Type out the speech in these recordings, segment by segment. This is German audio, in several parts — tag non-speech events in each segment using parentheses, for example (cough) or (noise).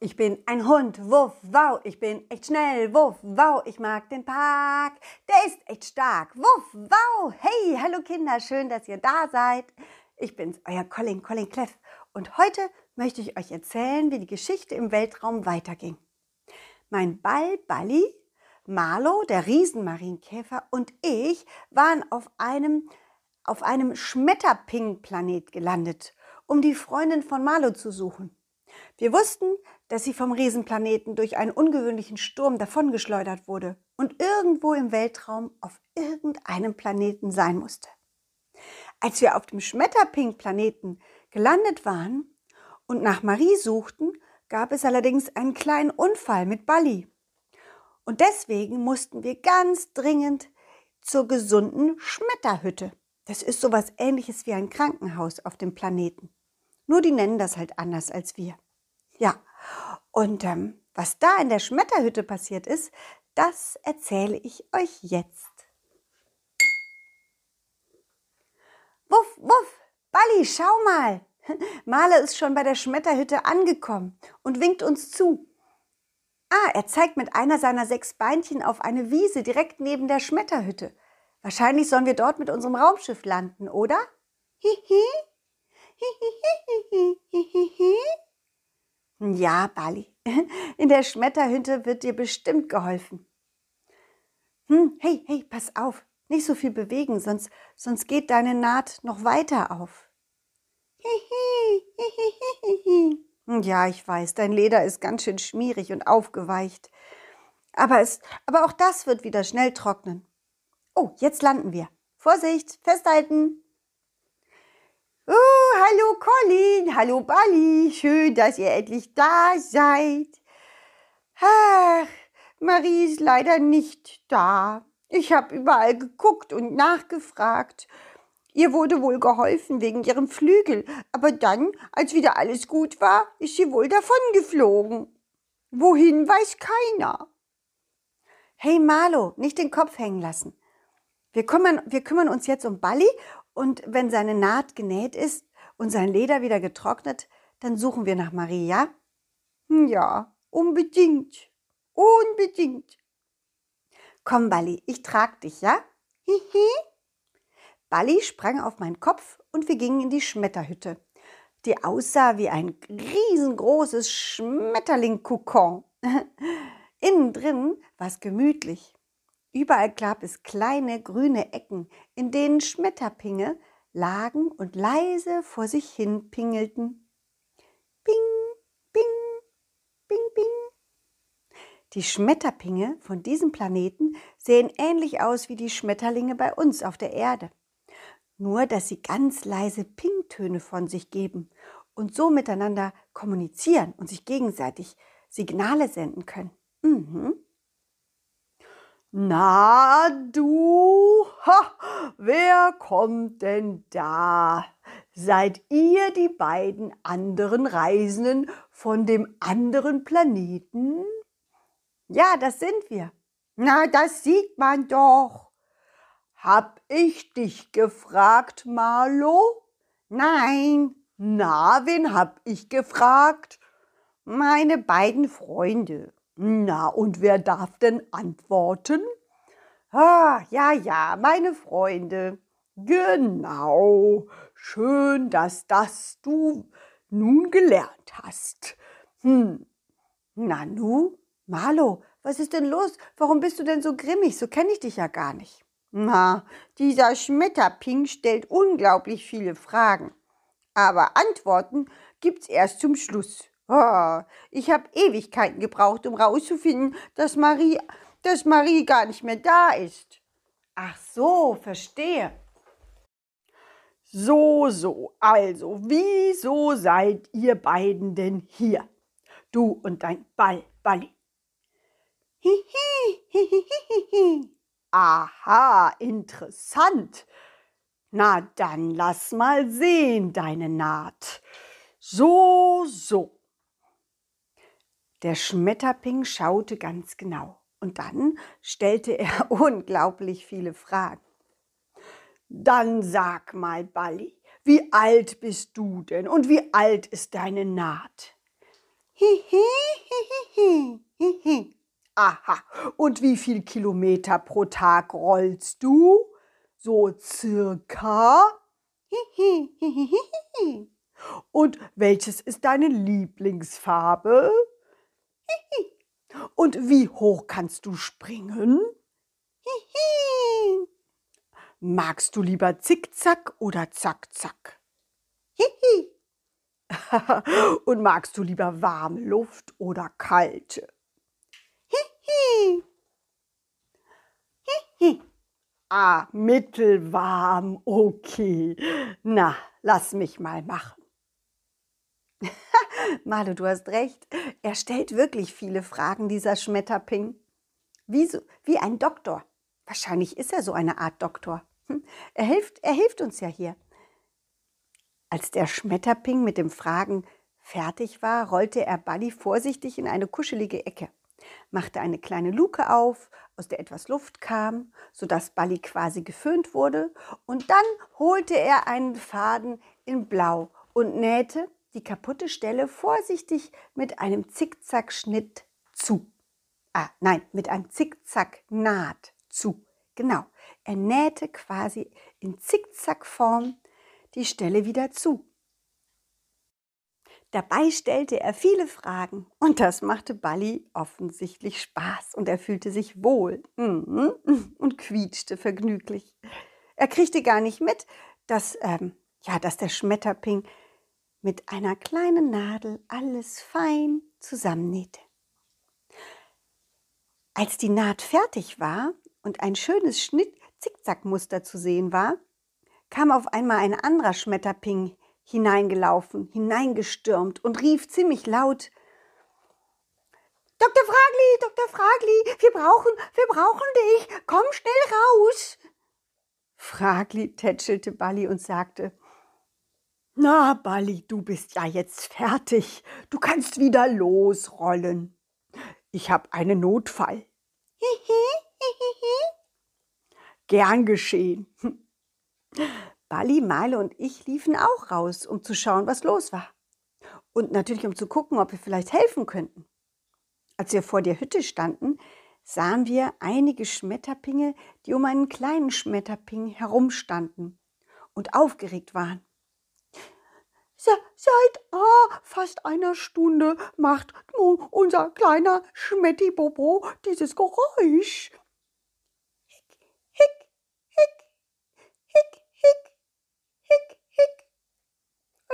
Ich bin ein Hund, wuff, wow, ich bin echt schnell, wuff, wow, ich mag den Park, der ist echt stark, wuff, wow. Hey, hallo Kinder, schön, dass ihr da seid. Ich bin's, euer Colin, Colin Cleff. Und heute möchte ich euch erzählen, wie die Geschichte im Weltraum weiterging. Mein Ball Balli, Marlo, der Riesenmarienkäfer und ich waren auf einem, auf einem Schmetterping-Planet gelandet, um die Freundin von Marlo zu suchen. Wir wussten, dass sie vom Riesenplaneten durch einen ungewöhnlichen Sturm davongeschleudert wurde und irgendwo im Weltraum auf irgendeinem Planeten sein musste. Als wir auf dem Schmetterping-Planeten gelandet waren und nach Marie suchten, gab es allerdings einen kleinen Unfall mit Bali. Und deswegen mussten wir ganz dringend zur gesunden Schmetterhütte. Das ist sowas ähnliches wie ein Krankenhaus auf dem Planeten. Nur die nennen das halt anders als wir. Ja, und ähm, was da in der Schmetterhütte passiert ist, das erzähle ich euch jetzt. Wuff, wuff, Balli, schau mal. (laughs) Male ist schon bei der Schmetterhütte angekommen und winkt uns zu. Ah, er zeigt mit einer seiner sechs Beinchen auf eine Wiese direkt neben der Schmetterhütte. Wahrscheinlich sollen wir dort mit unserem Raumschiff landen, oder? Hihi. Hihihihihihihi. Ja, Bali, (laughs) in der Schmetterhütte wird dir bestimmt geholfen. Hm, hey, hey, pass auf, nicht so viel bewegen, sonst, sonst geht deine Naht noch weiter auf. (laughs) Ja, ich weiß, dein Leder ist ganz schön schmierig und aufgeweicht. Aber, es, aber auch das wird wieder schnell trocknen. Oh, jetzt landen wir. Vorsicht, festhalten. Hallo Colin, hallo Bali, schön, dass ihr endlich da seid. Ach, Marie ist leider nicht da. Ich habe überall geguckt und nachgefragt. Ihr wurde wohl geholfen wegen ihrem Flügel, aber dann, als wieder alles gut war, ist sie wohl davongeflogen. Wohin weiß keiner. Hey Marlo, nicht den Kopf hängen lassen. Wir kümmern, wir kümmern uns jetzt um Bali und wenn seine Naht genäht ist und sein Leder wieder getrocknet, dann suchen wir nach Maria. Hm, ja, unbedingt. Unbedingt. Komm, Balli, ich trag dich, ja? Hihi. Balli sprang auf meinen Kopf und wir gingen in die Schmetterhütte, die aussah wie ein riesengroßes Schmetterling-Kokon. (laughs) Innen drin war es gemütlich. Überall gab es kleine grüne Ecken, in denen Schmetterpinge lagen und leise vor sich hin pingelten. Bing, bing, bing, bing. Die Schmetterpinge von diesem Planeten sehen ähnlich aus wie die Schmetterlinge bei uns auf der Erde. Nur, dass sie ganz leise Pingtöne von sich geben und so miteinander kommunizieren und sich gegenseitig Signale senden können. Mhm. Na du, ha, wer kommt denn da? Seid ihr die beiden anderen Reisenden von dem anderen Planeten? Ja, das sind wir. Na, das sieht man doch. Hab ich dich gefragt, Marlo? Nein. Na, wen hab ich gefragt? Meine beiden Freunde. Na, und wer darf denn antworten? Ah, ja, ja, meine Freunde. Genau. Schön, dass das du nun gelernt hast. Hm. Nanu, Marlo, was ist denn los? Warum bist du denn so grimmig? So kenne ich dich ja gar nicht. Na, dieser Schmetterping stellt unglaublich viele Fragen. Aber Antworten gibt's erst zum Schluss. Oh, ich habe Ewigkeiten gebraucht, um rauszufinden, dass Marie, dass Marie gar nicht mehr da ist. Ach so, verstehe. So, so, also, wieso seid ihr beiden denn hier? Du und dein Ball, Balli. Hihi, hihihihi. Aha, interessant. Na, dann lass mal sehen, deine Naht. So, so. Der Schmetterping schaute ganz genau und dann stellte er (laughs) unglaublich viele Fragen. Dann sag mal, Balli, wie alt bist du denn und wie alt ist deine Naht? Aha. Und wie viel Kilometer pro Tag rollst du? So circa? Und welches ist deine Lieblingsfarbe? (laughs) Und wie hoch kannst du springen? (laughs) Magst du lieber Zickzack oder Zack-Zack? (laughs) Und magst du lieber warme Luft oder kalte? Ah, mittelwarm, okay. Na, lass mich mal machen. (laughs) Malu, du hast recht. Er stellt wirklich viele Fragen, dieser Schmetterping. Wie, so, wie ein Doktor. Wahrscheinlich ist er so eine Art Doktor. Hm, er hilft, er hilft uns ja hier. Als der Schmetterping mit dem Fragen fertig war, rollte er Buddy vorsichtig in eine kuschelige Ecke, machte eine kleine Luke auf, aus der etwas Luft kam, sodass Buddy quasi geföhnt wurde, und dann holte er einen Faden in Blau und nähte die kaputte Stelle vorsichtig mit einem Zickzackschnitt zu. Ah, nein, mit einem Zickzacknaht zu. Genau. Er nähte quasi in Zickzackform die Stelle wieder zu. Dabei stellte er viele Fragen und das machte Balli offensichtlich Spaß und er fühlte sich wohl mhm, und quietschte vergnüglich. Er kriegte gar nicht mit, dass, ähm, ja, dass der Schmetterping mit einer kleinen Nadel alles fein zusammennähte. Als die Naht fertig war und ein schönes Schnitt Zickzackmuster zu sehen war, kam auf einmal ein anderer Schmetterping hineingelaufen, hineingestürmt und rief ziemlich laut Dr. Fragli, Dr. Fragli, wir brauchen, wir brauchen dich, komm schnell raus. Fragli tätschelte Balli und sagte, na, Balli, du bist ja jetzt fertig. Du kannst wieder losrollen. Ich habe einen Notfall. (laughs) Gern geschehen. (laughs) Bali, Male und ich liefen auch raus, um zu schauen, was los war. Und natürlich, um zu gucken, ob wir vielleicht helfen könnten. Als wir vor der Hütte standen, sahen wir einige Schmetterpinge, die um einen kleinen Schmetterping herumstanden und aufgeregt waren. Seit ah, fast einer Stunde macht unser kleiner Schmettibobo dieses Geräusch.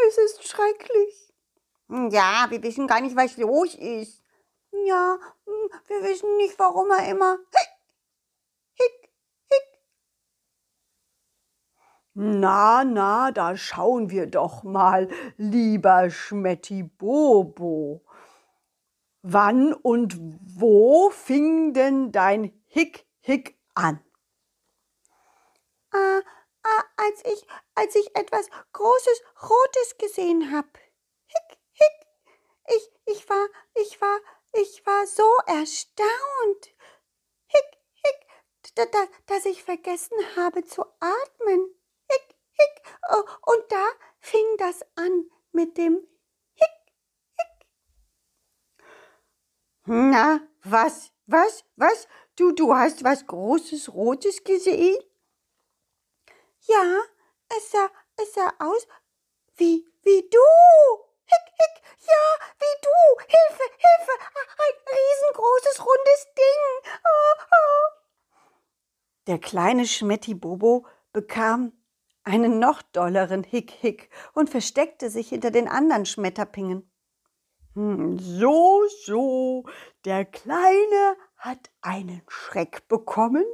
Es ist schrecklich. Ja, wir wissen gar nicht, was los ist. Ja, hm, wir wissen nicht, warum er immer hick, hick. Na, na, da schauen wir doch mal, lieber Schmetti Bobo. Wann und wo fing denn dein Hick, Hick an? Ah, ah, als ich, als ich etwas Großes, Rotes gesehen hab. Hick, hick. Ich, ich war, ich war, ich war so erstaunt. Hick, hick, da, dass ich vergessen habe zu atmen. Hick. Oh, und da fing das an mit dem Hick, hick. Na, was, was, was? Du, du hast was Großes, Rotes gesehen? Ja, es sah, es sah aus wie, wie du. Hick, hick, ja, wie du. Hilfe, Hilfe, ein riesengroßes, rundes Ding. Oh, oh. Der kleine Schmetti Bobo bekam einen noch dolleren Hick, Hick und versteckte sich hinter den anderen Schmetterpingen. Hm, so, so, der Kleine hat einen Schreck bekommen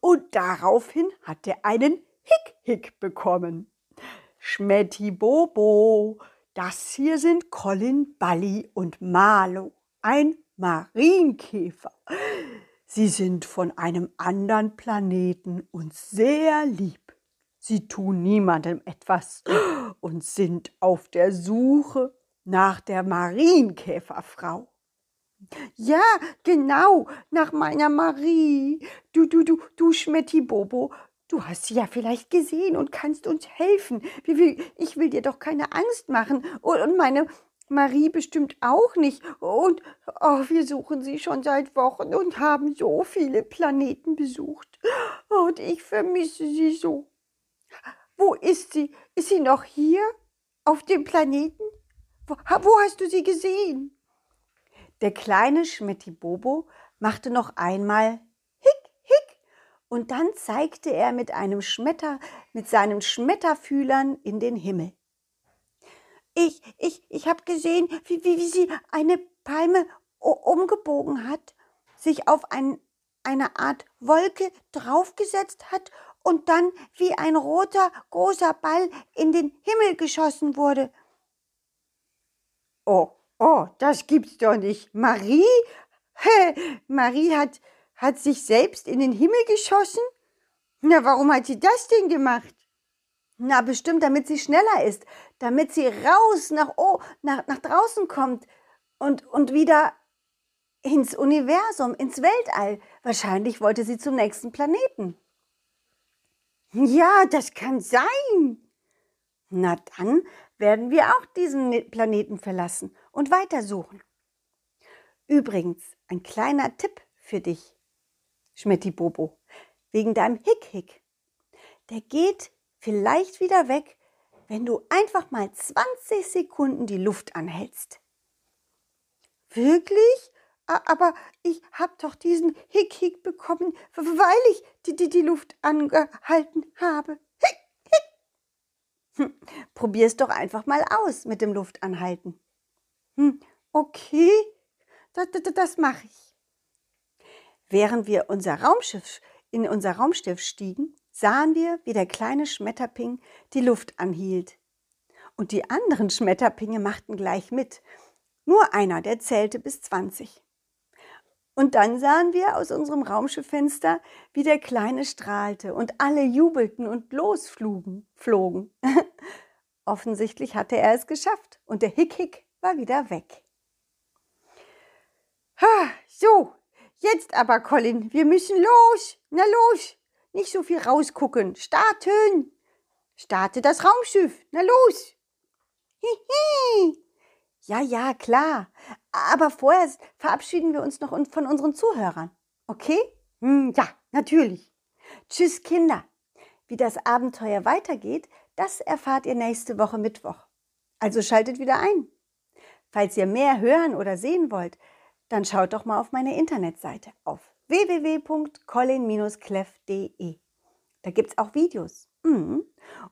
und daraufhin hat er einen Hick Hick bekommen. Schmetti Bobo, das hier sind Colin, Balli und Marlo, ein Marienkäfer. Sie sind von einem anderen Planeten und sehr lieb. Sie tun niemandem etwas und sind auf der Suche nach der Marienkäferfrau. Ja, genau, nach meiner Marie. Du, du, du, du Schmetti Bobo, Du hast sie ja vielleicht gesehen und kannst uns helfen. Ich will dir doch keine Angst machen. Und meine, Marie bestimmt auch nicht. Und oh, wir suchen sie schon seit Wochen und haben so viele Planeten besucht. Und ich vermisse sie so. Wo ist sie? Ist sie noch hier? Auf dem Planeten? Wo, wo hast du sie gesehen? Der kleine Schmetti Bobo machte noch einmal Hick, Hick, und dann zeigte er mit einem Schmetter, mit seinen Schmetterfühlern in den Himmel. Ich, ich, ich habe gesehen, wie, wie, wie sie eine Palme umgebogen hat, sich auf ein, eine Art Wolke draufgesetzt hat und dann wie ein roter, großer Ball in den Himmel geschossen wurde. Oh, oh, das gibt's doch nicht. Marie? Marie hat, hat sich selbst in den Himmel geschossen? Na, warum hat sie das denn gemacht? Na, bestimmt, damit sie schneller ist, damit sie raus nach, oh, nach, nach draußen kommt und, und wieder ins Universum, ins Weltall. Wahrscheinlich wollte sie zum nächsten Planeten. Ja, das kann sein. Na dann werden wir auch diesen ne-, Planeten verlassen und weitersuchen. Übrigens, ein kleiner Tipp für dich, Schmetti Bobo, wegen deinem Hick-Hick. Der geht vielleicht wieder weg, wenn du einfach mal 20 Sekunden die Luft anhältst. Wirklich? Aber ich habe doch diesen Hick-Hick bekommen, weil ich die, die, die Luft angehalten habe. Hick, hick. Hm, probier's doch einfach mal aus mit dem Luftanhalten. Hm, okay, das, das, das mache ich. Während wir unser Raumschiff in unser Raumschiff stiegen, sahen wir, wie der kleine Schmetterping die Luft anhielt. Und die anderen Schmetterpinge machten gleich mit. Nur einer, der zählte bis 20. Und dann sahen wir aus unserem Raumschifffenster, wie der Kleine strahlte und alle jubelten und losflogen. Flogen. (laughs) Offensichtlich hatte er es geschafft und der Hick-Hick war wieder weg. Ha, so, jetzt aber, Colin, wir müssen los. Na los, nicht so viel rausgucken. Starten! Starte das Raumschiff. Na los! Hihi! Ja, ja, klar. Aber vorher verabschieden wir uns noch von unseren Zuhörern. Okay? Hm, ja, natürlich. Tschüss, Kinder. Wie das Abenteuer weitergeht, das erfahrt ihr nächste Woche Mittwoch. Also schaltet wieder ein. Falls ihr mehr hören oder sehen wollt, dann schaut doch mal auf meine Internetseite auf www.colin-cleff.de. Da gibt es auch Videos. Mhm.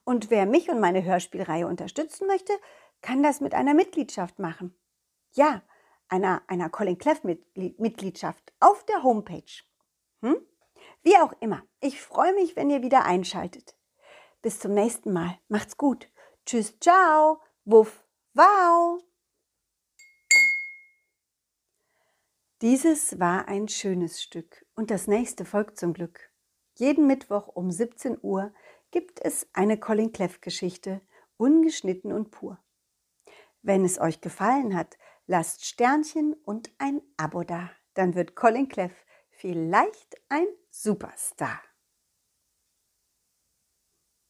Und wer mich und meine Hörspielreihe unterstützen möchte, kann das mit einer Mitgliedschaft machen. Ja, einer, einer Colin Cleff Mitgliedschaft auf der Homepage. Hm? Wie auch immer, ich freue mich, wenn ihr wieder einschaltet. Bis zum nächsten Mal. Macht's gut. Tschüss, ciao. Wuff, wow. Dieses war ein schönes Stück und das nächste folgt zum Glück. Jeden Mittwoch um 17 Uhr gibt es eine Colin Cleff Geschichte, ungeschnitten und pur. Wenn es euch gefallen hat, lasst Sternchen und ein Abo da. Dann wird Colin Cleff vielleicht ein Superstar.